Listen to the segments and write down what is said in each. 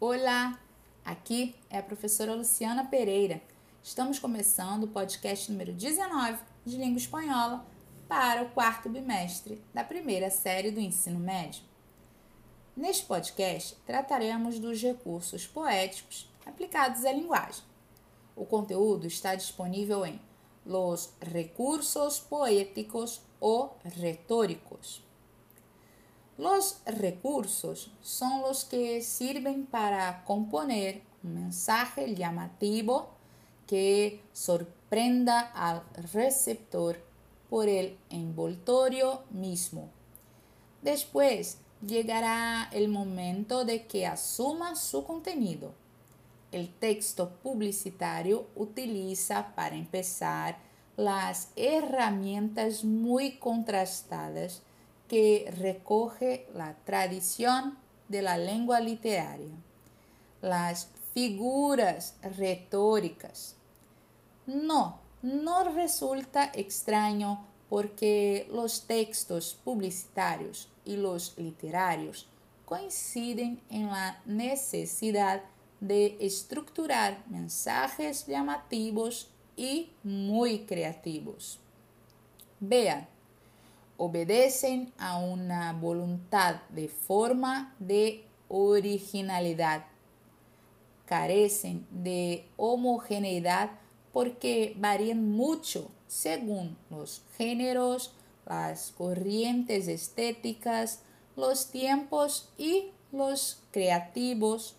Olá, aqui é a professora Luciana Pereira. Estamos começando o podcast número 19 de língua espanhola para o quarto bimestre da primeira série do ensino médio. Neste podcast, trataremos dos recursos poéticos aplicados à linguagem. O conteúdo está disponível em Los Recursos Poéticos ou Retóricos Los recursos son los que sirven para componer un mensaje llamativo que sorprenda al receptor por el envoltorio mismo. Después llegará el momento de que asuma su contenido. El texto publicitario utiliza para empezar las herramientas muy contrastadas que recoge la tradición de la lengua literaria, las figuras retóricas. No, no resulta extraño porque los textos publicitarios y los literarios coinciden en la necesidad de estructurar mensajes llamativos y muy creativos. Vean, obedecen a una voluntad de forma de originalidad. Carecen de homogeneidad porque varían mucho según los géneros, las corrientes estéticas, los tiempos y los creativos.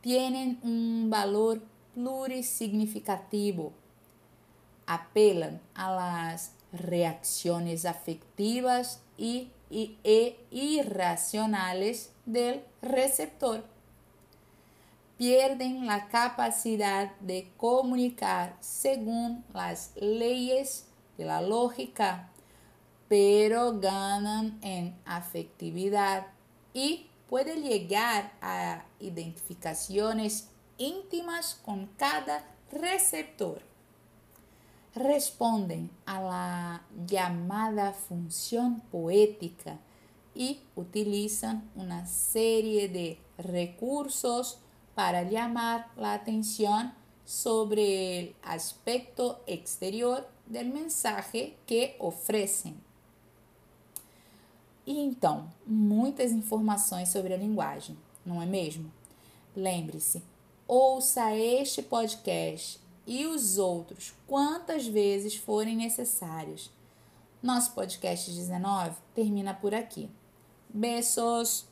Tienen un valor plurisignificativo. Apelan a las reacciones afectivas y, e irracionales del receptor. Pierden la capacidad de comunicar según las leyes de la lógica, pero ganan en afectividad y puede llegar a identificaciones íntimas con cada receptor responden a la llamada función poética y utilizan una serie de recursos para llamar la atención sobre el aspecto exterior del mensaje que oferecem. E então, muitas informações sobre a linguagem, não é mesmo? Lembre-se, ouça este podcast e os outros quantas vezes forem necessários. Nosso podcast 19 termina por aqui. Beijos!